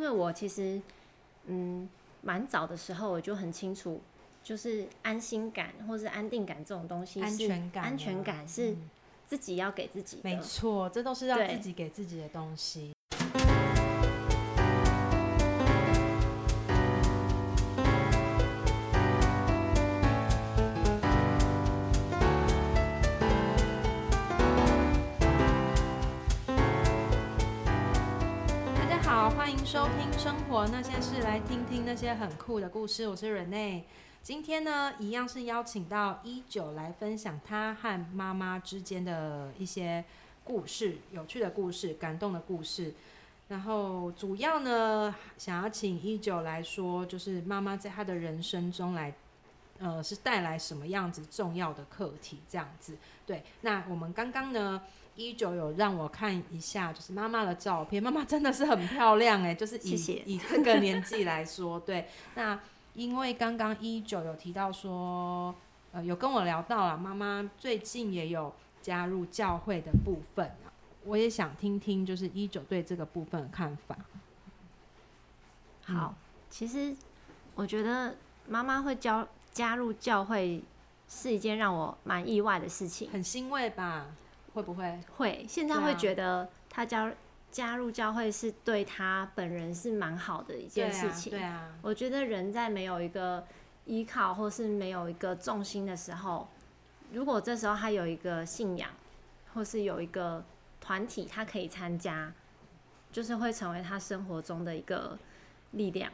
因为我其实嗯蛮早的时候我就很清楚，就是安心感或是安定感这种东西，安全感，安全感是自己要给自己的。没错，这都是要自己给自己的东西。那些很酷的故事。我是 Rene，今天呢，一样是邀请到一九来分享他和妈妈之间的一些故事，有趣的故事，感动的故事。然后主要呢，想要请一九来说，就是妈妈在他的人生中来，呃，是带来什么样子重要的课题？这样子。对，那我们刚刚呢？一九有让我看一下，就是妈妈的照片，妈妈真的是很漂亮哎，就是以以这个年纪来说，对。那因为刚刚一九有提到说，呃，有跟我聊到了妈妈最近也有加入教会的部分啊，我也想听听，就是一九对这个部分的看法。好，其实我觉得妈妈会教加入教会是一件让我蛮意外的事情，很欣慰吧。会不会会？现在会觉得他加加入教会是对他本人是蛮好的一件事情。对啊，我觉得人在没有一个依靠或是没有一个重心的时候，如果这时候他有一个信仰，或是有一个团体，他可以参加，就是会成为他生活中的一个力量。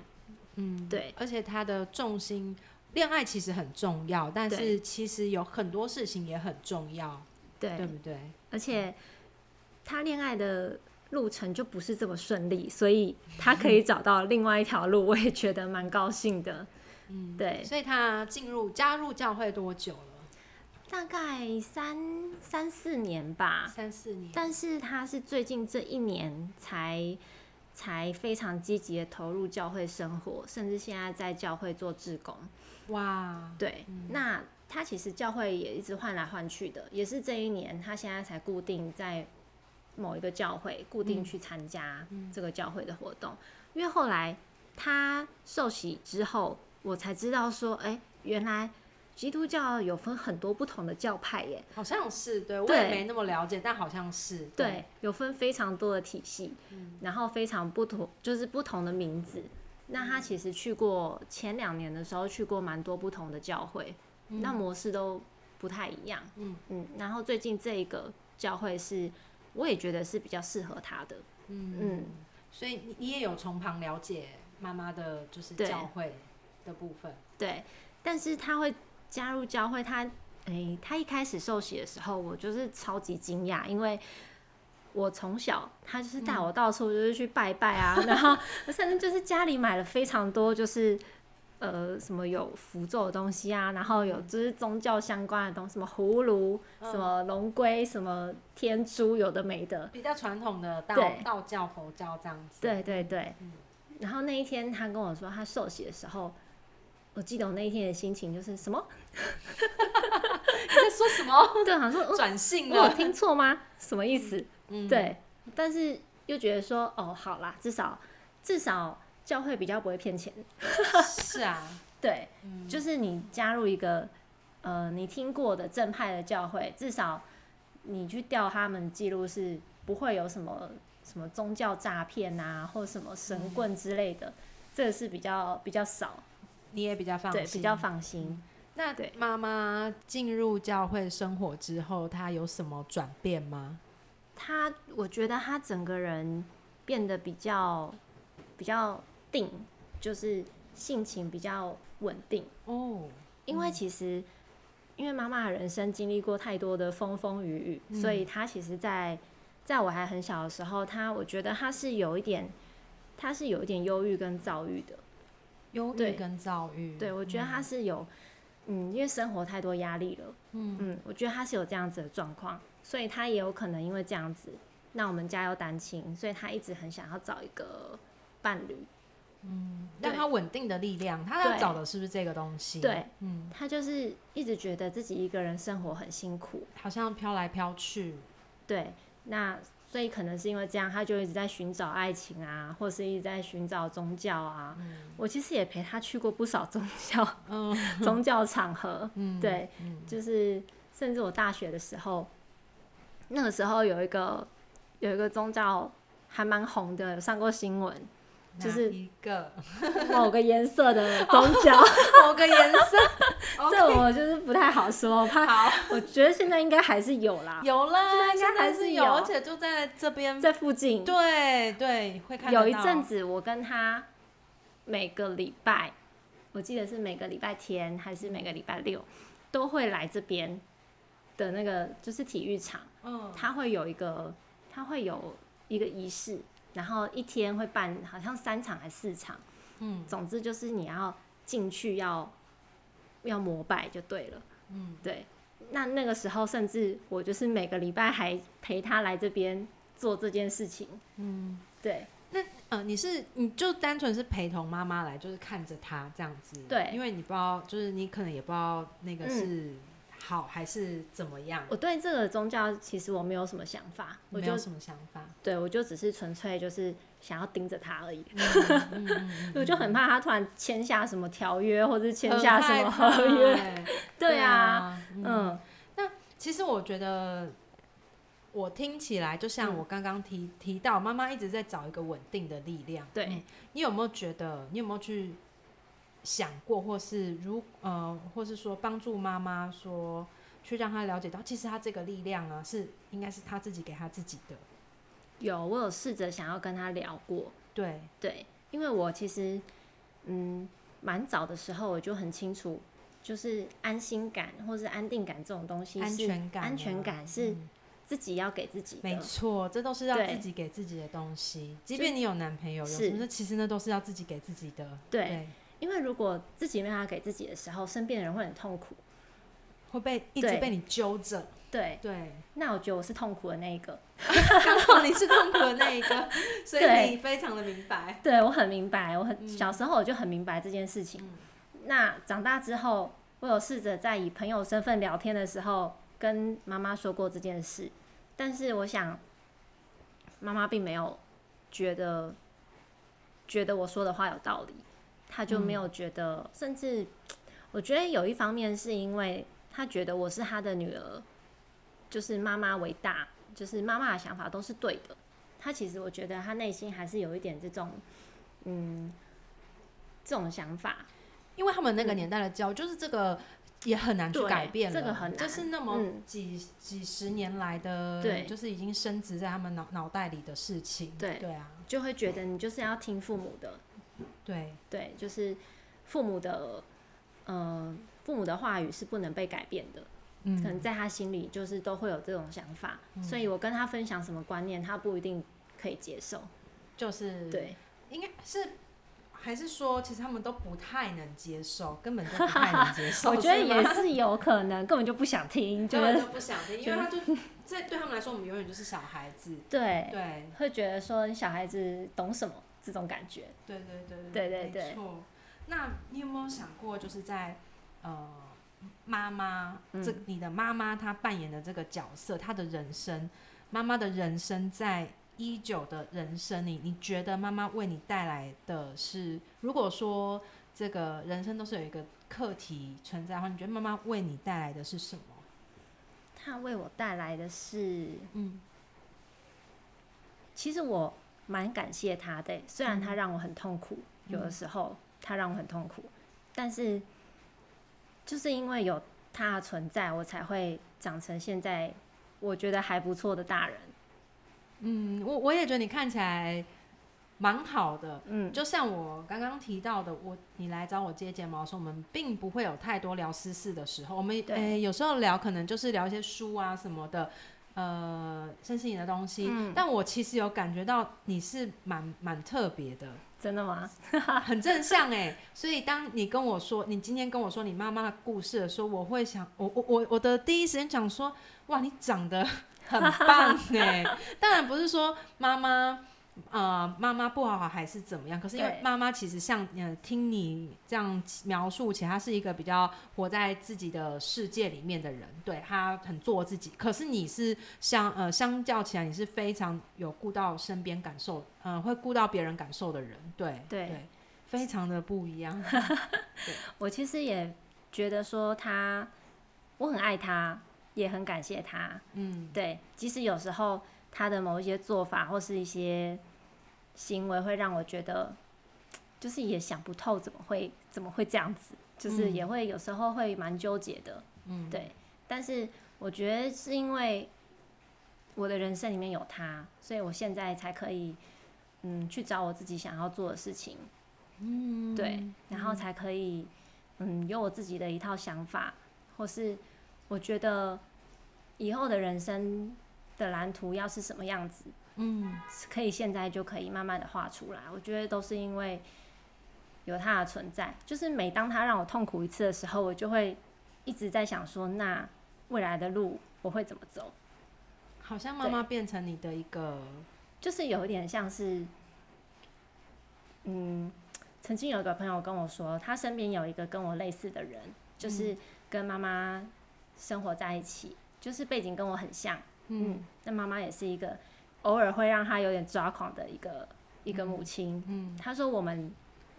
嗯，对。而且他的重心，恋爱其实很重要，但是其实有很多事情也很重要。对，对不对？而且他恋爱的路程就不是这么顺利，所以他可以找到另外一条路，我也觉得蛮高兴的。嗯，对。所以他进入加入教会多久了？大概三三四年吧，三四年。但是他是最近这一年才才非常积极的投入教会生活，甚至现在在教会做志工。哇，对，那。他其实教会也一直换来换去的，也是这一年他现在才固定在某一个教会固定去参加这个教会的活动。因为后来他受洗之后，我才知道说，哎，原来基督教有分很多不同的教派耶。好像是，对我也没那么了解，但好像是对，有分非常多的体系，然后非常不同，就是不同的名字。那他其实去过前两年的时候去过蛮多不同的教会。那模式都不太一样，嗯。嗯，然后最近这一个教会是，我也觉得是比较适合他的，嗯。嗯，所以你你也有从旁了解妈妈的就是教会的部分，对，但是他会加入教会，他哎，他一开始受洗的时候，我就是超级惊讶，因为我从小他就是带我到处就是去拜拜啊，然后甚至就是家里买了非常多就是。呃，什么有符咒的东西啊？然后有就是宗教相关的东西，什么葫芦、什么龙龟、什么天珠，有的没的。比较传统的道道教、佛教这样子。对对对。然后那一天他跟我说他受洗的时候，我记得我那一天的心情就是什么？你在说什么？对，好像说转性了。我听错吗？什么意思？嗯。对，但是又觉得说，哦，好啦，至少至少。教会比较不会骗钱，是啊，对，就是你加入一个呃你听过的正派的教会，至少你去调他们记录是不会有什么什么宗教诈骗啊，或什么神棍之类的，这个是比较比较少，你也比较放心，对，比较放心。那对妈妈进入教会生活之后，她有什么转变吗？她，我觉得她整个人变得比较比较。定就是性情比较稳定。哦，因为其实因为妈妈的人生经历过太多的风风雨雨，所以她其实，在在我还很小的时候，她我觉得她是有一点，她是有一点忧郁跟躁郁的，忧郁跟躁郁，对我觉得她是有，嗯，因为生活太多压力了，嗯。嗯，我觉得她是有这样子的状况，所以她也有可能因为这样子，那我们家又单亲，所以她一直很想要找一个伴侣。嗯，让他稳定的力量，他要找的是不是这个东西？对，嗯，他就是一直觉得自己一个人生活很辛苦，好像飘来飘去。对，那所以可能是因为这样，他就一直在寻找爱情啊，或是一直在寻找宗教啊。我其实也陪他去过不少宗教，嗯 宗教场合。嗯对，就是甚至我大学的时候，那个时候有一个有一个宗教还蛮红的，有上过新闻。就是一个 某个颜色的宗教，某个颜色，这我就是不太好说。我怕，我觉得现在应该还是有啦，有啦，应该还是有，而且就在这边，在附近。对对，会看有一阵子，我跟他每个礼拜，我记得是每个礼拜天还是每个礼拜六，都会来这边的那个就是体育场，嗯，他会有一个，他会有一个仪式。然后一天会办好像三场还是四场，嗯，总之就是你要进去要要膜拜就对了，嗯，对。那那个时候甚至我就是每个礼拜还陪他来这边做这件事情，嗯，对。那呃，你是你就单纯是陪同妈妈来，就是看着他这样子，对，因为你不知道，就是你可能也不知道那个是。好还是怎么样？我对这个宗教其实我没有什么想法，我没有什么想法。对，我就只是纯粹就是想要盯着他而已。我就很怕他突然签下什么条约，或者签下什么合约。对啊，嗯。那其实我觉得，我听起来就像我刚刚提提到，妈妈一直在找一个稳定的力量。对你有没有觉得？你有没有去？想过，或是如呃，或是说帮助妈妈说，去让她了解到，其实她这个力量啊，是应该是她自己给她自己的。有，我有试着想要跟她聊过。对对，因为我其实嗯，蛮早的时候我就很清楚，就是安心感或是安定感这种东西，安全感，安全感是自己要给自己的。没错，这都是要自己给自己的东西。即便你有男朋友，有什么，其实那都是要自己给自己的。对。因为如果自己没法给自己的时候，身边的人会很痛苦，会被一直被你揪着。对对，那我觉得我是痛苦的那一个。刚好你是痛苦的那一个，所以你非常的明白。对我很明白，我很小时候我就很明白这件事情。那长大之后，我有试着在以朋友身份聊天的时候，跟妈妈说过这件事，但是我想，妈妈并没有觉得觉得我说的话有道理。他就没有觉得，甚至我觉得有一方面是因为他觉得我是他的女儿，就是妈妈为大，就是妈妈的想法都是对的。他其实我觉得他内心还是有一点这种，嗯，这种想法。因为他们那个年代的教，就是这个也很难去改变了，这个很难，就是那么几几十年来的，对，就是已经升值在他们脑脑袋里的事情。对对啊，就会觉得你就是要听父母的。对对，就是父母的，嗯，父母的话语是不能被改变的。嗯，可能在他心里就是都会有这种想法，所以我跟他分享什么观念，他不一定可以接受。就是对，应该是还是说，其实他们都不太能接受，根本就不太能接受。我觉得也是有可能，根本就不想听，根本就不想听，因为他就在对他们来说，我们永远就是小孩子。对对，会觉得说小孩子懂什么。这种感觉，对对对对对对，没错。那你有没有想过，就是在呃妈妈这你的妈妈她扮演的这个角色，她的人生，妈妈的人生，在一九的人生里，你觉得妈妈为你带来的是，如果说这个人生都是有一个课题存在的话，你觉得妈妈为你带来的是什么？她为我带来的是，嗯，其实我。蛮感谢他的，虽然他让我很痛苦，有的时候他让我很痛苦，但是就是因为有他的存在，我才会长成现在我觉得还不错的大人。嗯，我我也觉得你看起来蛮好的。嗯，就像我刚刚提到的，我你来找我接睫毛的时候，我们并不会有太多聊私事的时候，我们诶有时候聊可能就是聊一些书啊什么的。呃，身心灵的东西，但我其实有感觉到你是蛮蛮特别的，真的吗？很正向哎，所以当你跟我说你今天跟我说你妈妈的故事的时候，我会想，我我我我的第一时间讲说，哇，你长得 很棒哎，当然不是说妈妈呃妈妈不好好还是怎么样，可是因为妈妈其实像呃听你这样描述起来，她是一个比较活在自己的世界里面的人，对她很做自己。可是你是相呃相较起来，你是非常有顾到身边感受，呃会顾到别人感受的人，对对非常的不一样。我其实也觉得说他，我很爱他，也很感谢他。嗯，对，即使有时候他的某一些做法或是一些行为会让我觉得，就是也想不透怎么会怎么会这样子，就是嗯也会有时候会蛮纠结的。嗯，对，但是我觉得是因为我的人生里面有他，所以我现在才可以嗯去找我自己想要做的事情。嗯，对，然后才可以，嗯，有我自己的一套想法，或是我觉得以后的人生的蓝图要是什么样子，嗯可以现在就可以慢慢的画出来。我觉得都是因为有它的存在，就是每当它让我痛苦一次的时候，我就会一直在想说，那未来的路我会怎么走？好像妈妈变成你的一个，就是有一点像是，嗯，曾经有一个朋友跟我说，他身边有一个跟我类似的人，就是跟妈妈生活在一起，就是背景跟我很像，嗯，那妈妈也是一个偶尔会让他有点抓狂的一个一个母亲。嗯。他说我们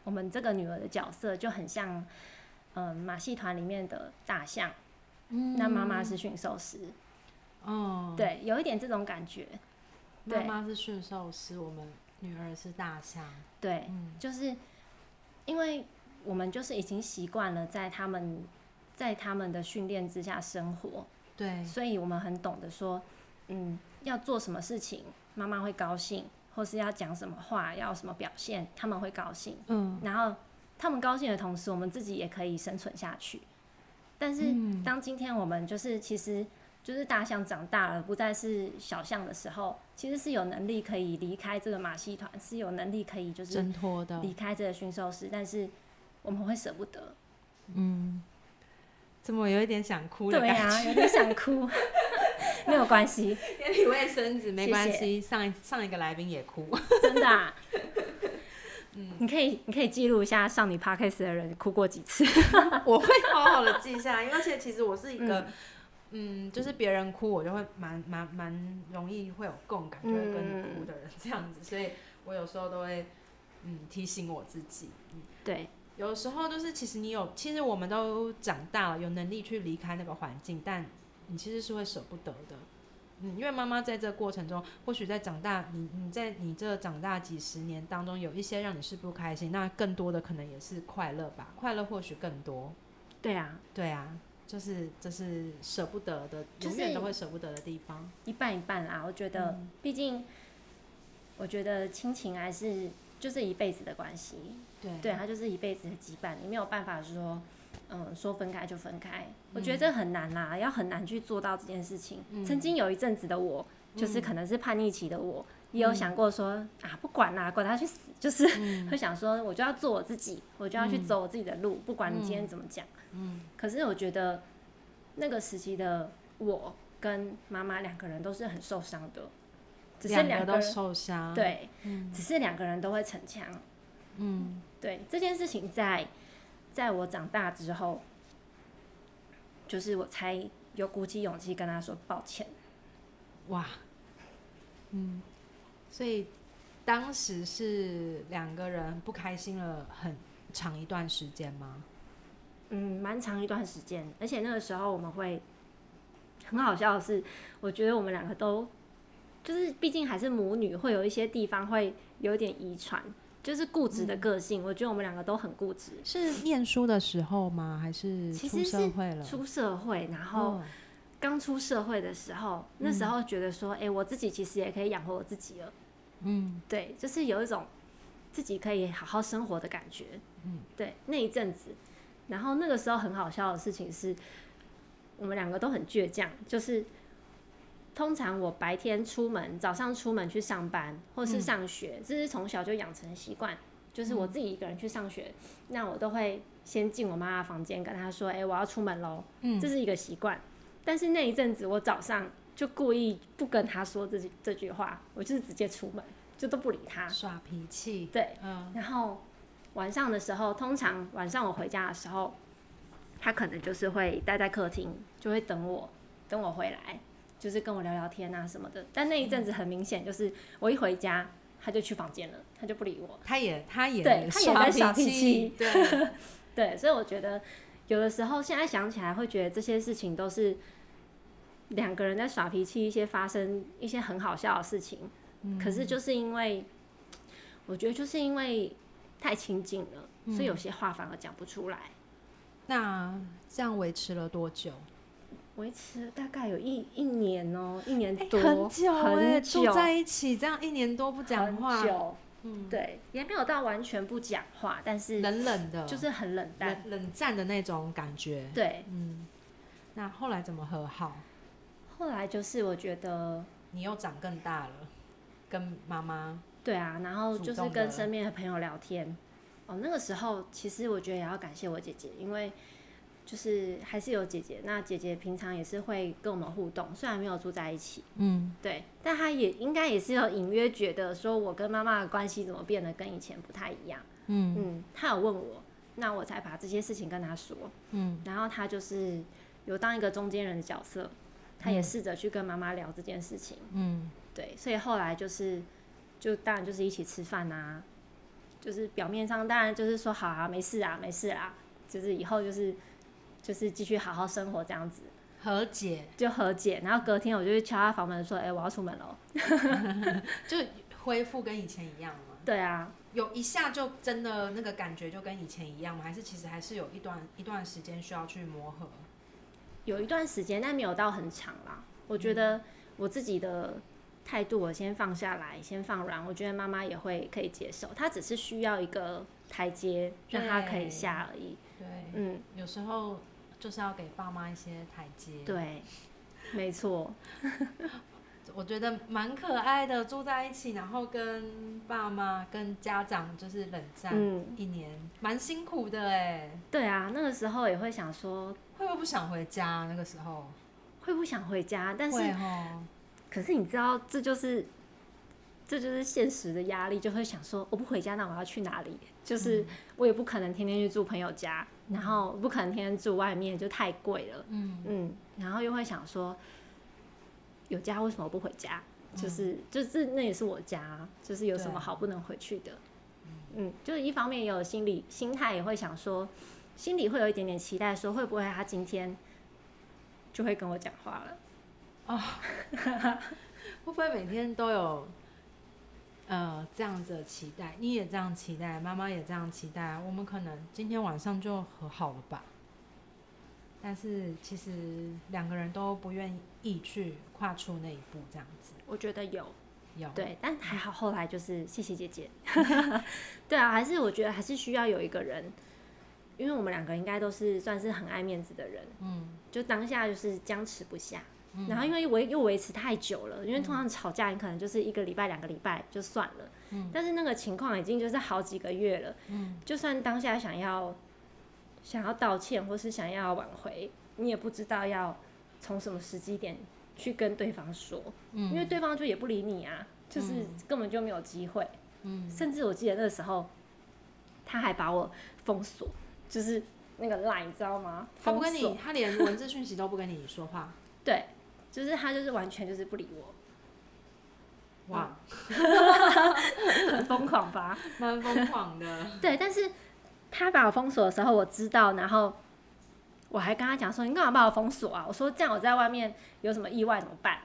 我们这个女儿的角色就很像，嗯、马戏团里面的大象，嗯。那妈妈是驯兽师，哦，对，有一点这种感觉，妈对妈是驯兽师，我们女儿是大象，对，嗯。就是因为我们就是已经习惯了在他们在他们的训练之下生活，对，所以我们很懂得说，嗯，要做什么事情，妈妈会高兴，或是要讲什么话，要什么表现，他们会高兴。嗯然后他们高兴的同时，我们自己也可以生存下去。但是嗯当今天我们就是其实就是大象长大了，不再是小象的时候，其实是有能力可以离开这个马戏团，是有能力可以就是挣脱的，离开这个驯兽师，但是我们会舍不得。嗯，怎么有一点想哭的对啊，感觉？有点想哭，没有关系，点你卫生纸没关系，上一上一个来宾也哭，真的、啊。你可以，你可以记录一下上你 podcast 的人哭过几次。我会好好的记下来，因为而且其实我是一个。嗯。嗯，就是别人哭，我就会蛮蛮蛮容易会有共感，就会跟你哭的人这样子，所以我有时候都会嗯提醒我自己，嗯，对，有时候就是其实你有，其实我们都长大了，有能力去离开那个环境，但你其实是会舍不得的。嗯，因为妈妈在这过程中，或许在长大，你你在你这长大几十年当中，有一些让你是不开心，那更多的可能也是快乐吧，快乐或许更多。对啊，对啊，就是这是舍不得的，就是永远都会舍不得的地方。一半一半啦。我觉得，嗯毕竟，我觉得亲情还是就是一辈子的关系，对对，它就是一辈子的羁绊，你没有办法说，嗯，说分开就分开。我嗯觉得这很难啦，要很难去做到这件事情。曾经有一阵子的我，就是可能是叛逆期的我，也有想过说啊，不管啦，管他去死，就是、嗯会想说，我就要做我自己，我就要去走我自己的路，不管你今天怎么讲。嗯可是我觉得那个时期的我跟妈妈两个人都是很受伤的，只是两个都受伤。，对，嗯只是两个人都会逞强。嗯对这件事情在，在我长大之后，就是我才有鼓起勇气跟他说抱歉。哇，嗯，所以当时是两个人不开心了很长一段时间吗？嗯，蛮长一段时间，而且那个时候我们会很好笑的是，我觉得我们两个都就是，毕竟还是母女，会有一些地方会有点遗传，就是固执的个性。我觉得我们两个都很固执。是念书的时候吗？还是出社会了？出社会，然后哦刚出社会的时候，那时候觉得说，哎、我自己其实也可以养活我自己了。嗯对，就是有一种自己可以好好生活的感觉。嗯，对，那一阵子，然后那个时候很好笑的事情是，我们两个都很倔强，就是通常我白天出门，早上出门去上班或是上学，这是从小就养成习惯。就是我自己一个人去上学，那我都会先进我妈妈房间，跟她说：“哎、我要出门喽。”嗯这是一个习惯。但是那一阵子，我早上就故意不跟她说这句这句话，我就是直接出门。就都不理她。耍脾气，对，嗯，然后晚上的时候，通常晚上我回家的时候，他可能就是会待在客厅，就会等我，等我回来，就是跟我聊聊天啊什么的。但那一阵子很明显，就是我一回家，他就去房间了，他就不理我。他也他也对他也在耍脾脾气对，对，所以我觉得有的时候现在想起来，会觉得这些事情都是两个人在耍脾气，一些发生一些很好笑的事情。可是就是因为，我觉得就是因为太亲近了，所以有些话反而讲不出来。那这样维持了多久？维持大概有一一年哦、一年哎多，很久哎，很久，住在一起这样一年多不讲话。很，久，嗯，对，也没有到完全不讲话，但是冷冷的，就是很冷淡。冷冷战的那种感觉。对，嗯，那后来怎么和好？后来就是我觉得，你又长更大了，跟妈妈，对啊，然后就是跟身边的朋友聊天。哦，那个时候其实我觉得也要感谢我姐姐，因为就是还是有姐姐。那姐姐平常也是会跟我们互动，虽然没有住在一起，嗯，对，但她也应该也是有隐约觉得说我跟妈妈的关系怎么变得跟以前不太一样。嗯嗯，她有问我，那我才把这些事情跟她说。嗯然后她就是有当一个中间人的角色，她也试着去跟妈妈聊这件事情。嗯对，所以后来就是，就当然就是一起吃饭啊，就是表面上当然就是说好啊，没事啊，没事啊，就是以后就是就是继续好好生活这样子，和解，就和解。然后隔天我就去敲他房门说，哎、我要出门喽。就恢复跟以前一样吗？对啊，有一下就真的那个感觉就跟以前一样吗？还是其实还是有一段一段时间需要去磨合？有一段时间，但没有到很长啦。我觉得我自己的态度，我先放下来，先放软。我觉得妈妈也会可以接受，她只是需要一个台阶，让她可以下而已。对，嗯，有时候就是要给爸妈一些台阶。对，没错。我觉得蛮可爱的，住在一起，然后跟爸妈、跟家长就是冷战嗯，一年，蛮辛苦的哎。对啊，那个时候也会想说，会不会不想回家？那个时候，会不想回家，但是可是你知道，这就是这就是现实的压力，就会想说，我不回家，那我要去哪里？就是我也不可能天天去住朋友家，然后不可能天天住外面，就太贵了。嗯嗯，然后又会想说，有家为什么不回家？就是就是那也是我家啊，就是有什么好不能回去的？嗯，就是一方面也有心理心态也会想说，心里会有一点点期待，说会不会他今天就会跟我讲话了？哦 会不会每天都有呃这样子的期待？你也这样期待，妈妈也这样期待，我们可能今天晚上就和好了吧？但是其实两个人都不愿意去跨出那一步，这样子我觉得有，有对，但还好后来就是谢谢姐姐。对啊，还是我觉得还是需要有一个人，因为我们两个应该都是算是很爱面子的人，嗯，就当下就是僵持不下。然后因为维又维持太久了，因为通常吵架你可能就是一个礼拜、两个礼拜就算了，嗯。但是那个情况已经就是好几个月了，嗯。就算当下想要想要道歉或是想要挽回，你也不知道要从什么时机点去跟对方说，嗯。因为对方就也不理你啊，就是根本就没有机会，嗯。甚至我记得那个时候他还把我封锁，就是那个 line 你知道吗？他不跟你，他连文字讯息都不跟你说话，对，就是他就是完全就是不理我，哇，很疯狂吧？蛮疯狂的。对，但是他把我封锁的时候，我知道，然后我还跟他讲说：“你干嘛把我封锁啊？”我说：“这样我在外面有什么意外怎么办？”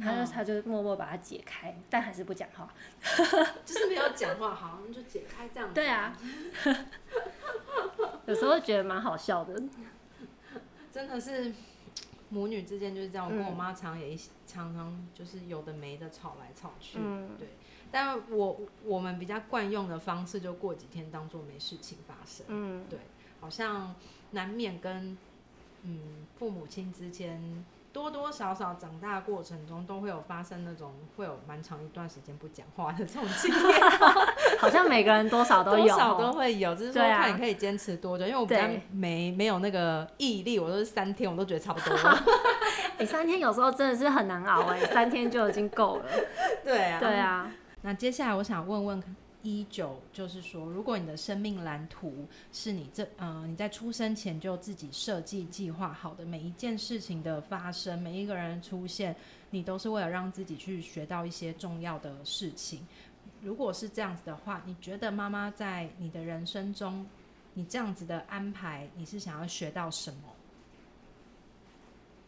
他就、嗯他就默默把它解开，但还是不讲话。就是没有讲话，好，那就解开这样子。对啊，有时候觉得蛮好笑的。真的是母女之间就是这样。我跟我嗯妈常也常常就是有的没的吵来吵去。嗯对。但我我们比较惯用的方式，就过几天当做没事情发生。嗯，对，好像难免跟嗯父母亲之间多多少少长大过程中都会有发生那种会有蛮长一段时间不讲话的这种经验，好像每个人多少都有多少哦。都会有，只是说看你可以坚持多久。因为我比较对没没有那个毅力，我都是三天我都觉得差不多了。哎、三天有时候真的是很难熬哎、三天就已经够了。对啊，对啊，那接下来我想问问一九，就是说，如果你的生命蓝图是你这呃你在出生前就自己设计计划好的每一件事情的发生，每一个人出现，你都是为了让自己去学到一些重要的事情。如果是这样子的话，你觉得妈妈在你的人生中，你这样子的安排，你是想要学到什么？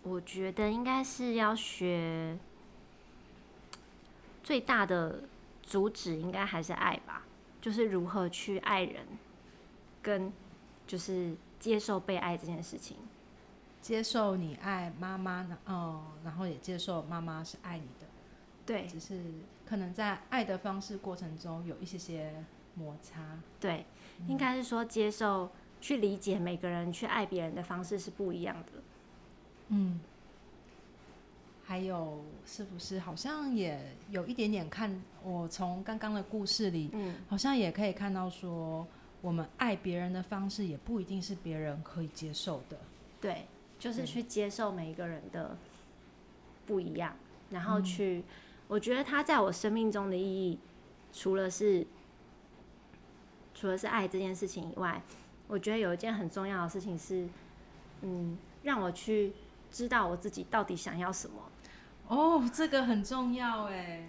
我觉得应该是要学最大的主旨，应该还是爱吧，就是如何去爱人，跟就是接受被爱这件事情。接受你爱妈妈，哦，然后也接受妈妈是爱你的，对，只是可能在爱的方式过程中有一些些摩擦。对，应该是说接受、去理解每个人去爱别人的方式是不一样的。嗯，还有是不是好像也有一点点看？我从刚刚的故事里，嗯，好像也可以看到说，我们爱别人的方式也不一定是别人可以接受的。对，就是去接受每一个人的不一样，然后去，我觉得他在我生命中的意义，除了是除了是爱这件事情以外，我觉得有一件很重要的事情是，嗯，让我去知道我自己到底想要什么。哦，这个很重要哎，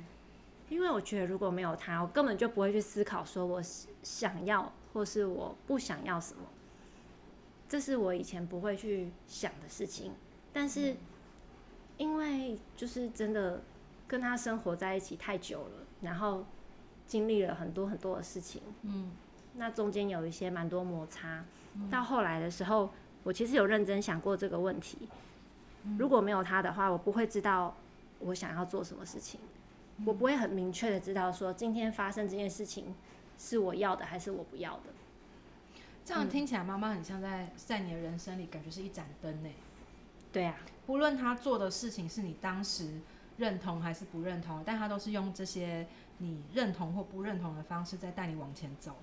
因为我觉得如果没有他，我根本就不会去思考说我想要或是我不想要什么。这是我以前不会去想的事情，但是因为就是真的跟他生活在一起太久了，然后经历了很多很多的事情，嗯，那中间有一些蛮多摩擦。到后来的时候，我其实有认真想过这个问题。如果没有他的话，我不会知道我想要做什么事情，我不会很明确的知道说今天发生这件事情是我要的还是我不要的。这样听起来，妈妈很像在在你的人生里，感觉是一盏灯呢。对啊，不论他做的事情是你当时认同还是不认同，但他都是用这些你认同或不认同的方式在带你往前走。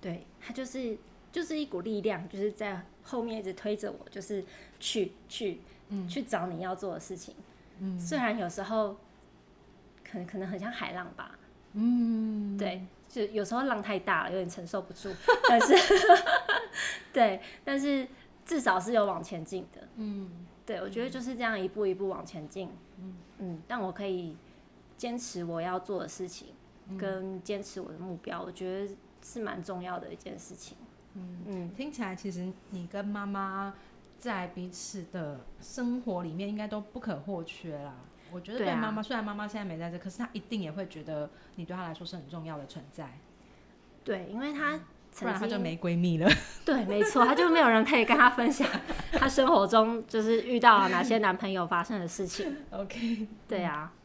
对，他就是就是一股力量，就是在后面一直推着我，就是去去嗯去找你要做的事情。嗯虽然有时候可能可能很像海浪吧，嗯，对，就有时候浪太大了，有点承受不住，但是 对，但是至少是有往前进的。嗯。对，我觉得就是这样一步一步往前进。嗯。嗯，但我可以坚持我要做的事情，嗯。跟坚持我的目标，我觉得是蛮重要的一件事情。嗯，嗯，听起来其实你跟妈妈在彼此的生活里面应该都不可或缺啦。我觉得对妈妈，虽然妈妈现在没在这，可是她一定也会觉得你对她来说是很重要的存在，对，因为她不然她就没闺蜜了。对，没错，她就没有人可以跟她分享她生活中就是遇到了哪些男朋友发生的事情。OK，对啊，好，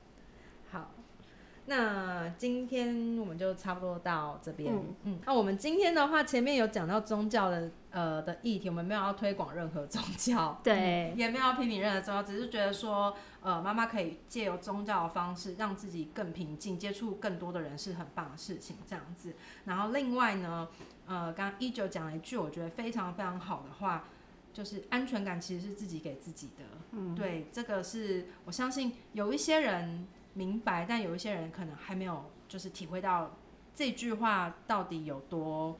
那今天我们就差不多到这边。嗯嗯，那我们今天的话，前面有讲到宗教的呃的议题，我们没有要推广任何宗教，对嗯也没有要批评任何宗教，只是觉得说，呃，妈妈可以借由宗教的方式，让自己更平静，接触更多的人是很棒的事情，这样子。然后另外呢，呃，刚刚一九讲了一句我觉得非常非常好的话，就是安全感其实是自己给自己的。嗯，对，这个是我相信有一些人明白，但有一些人可能还没有，就是体会到这句话到底有多，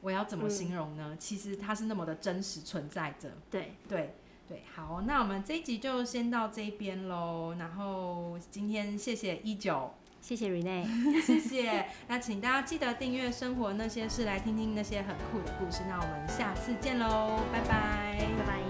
我要怎么形容呢？其实它是那么的真实存在着。对，对对，好，那我们这一集就先到这边喽。然后今天谢谢一九，谢谢 Rene，谢谢。那请大家记得订阅《生活那些事》，来听听那些很酷的故事。那我们下次见喽，拜拜。拜拜。